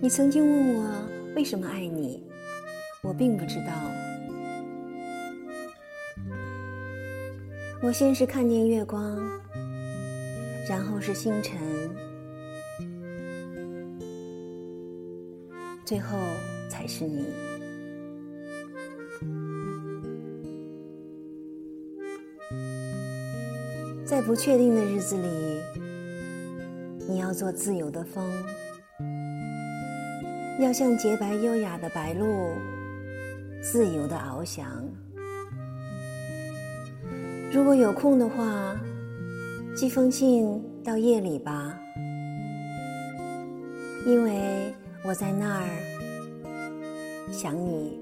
你曾经问我为什么爱你，我并不知道。我先是看见月光，然后是星辰，最后才是你。在不确定的日子里，你要做自由的风。要像洁白优雅的白鹭，自由的翱翔。如果有空的话，寄封信到夜里吧，因为我在那儿想你。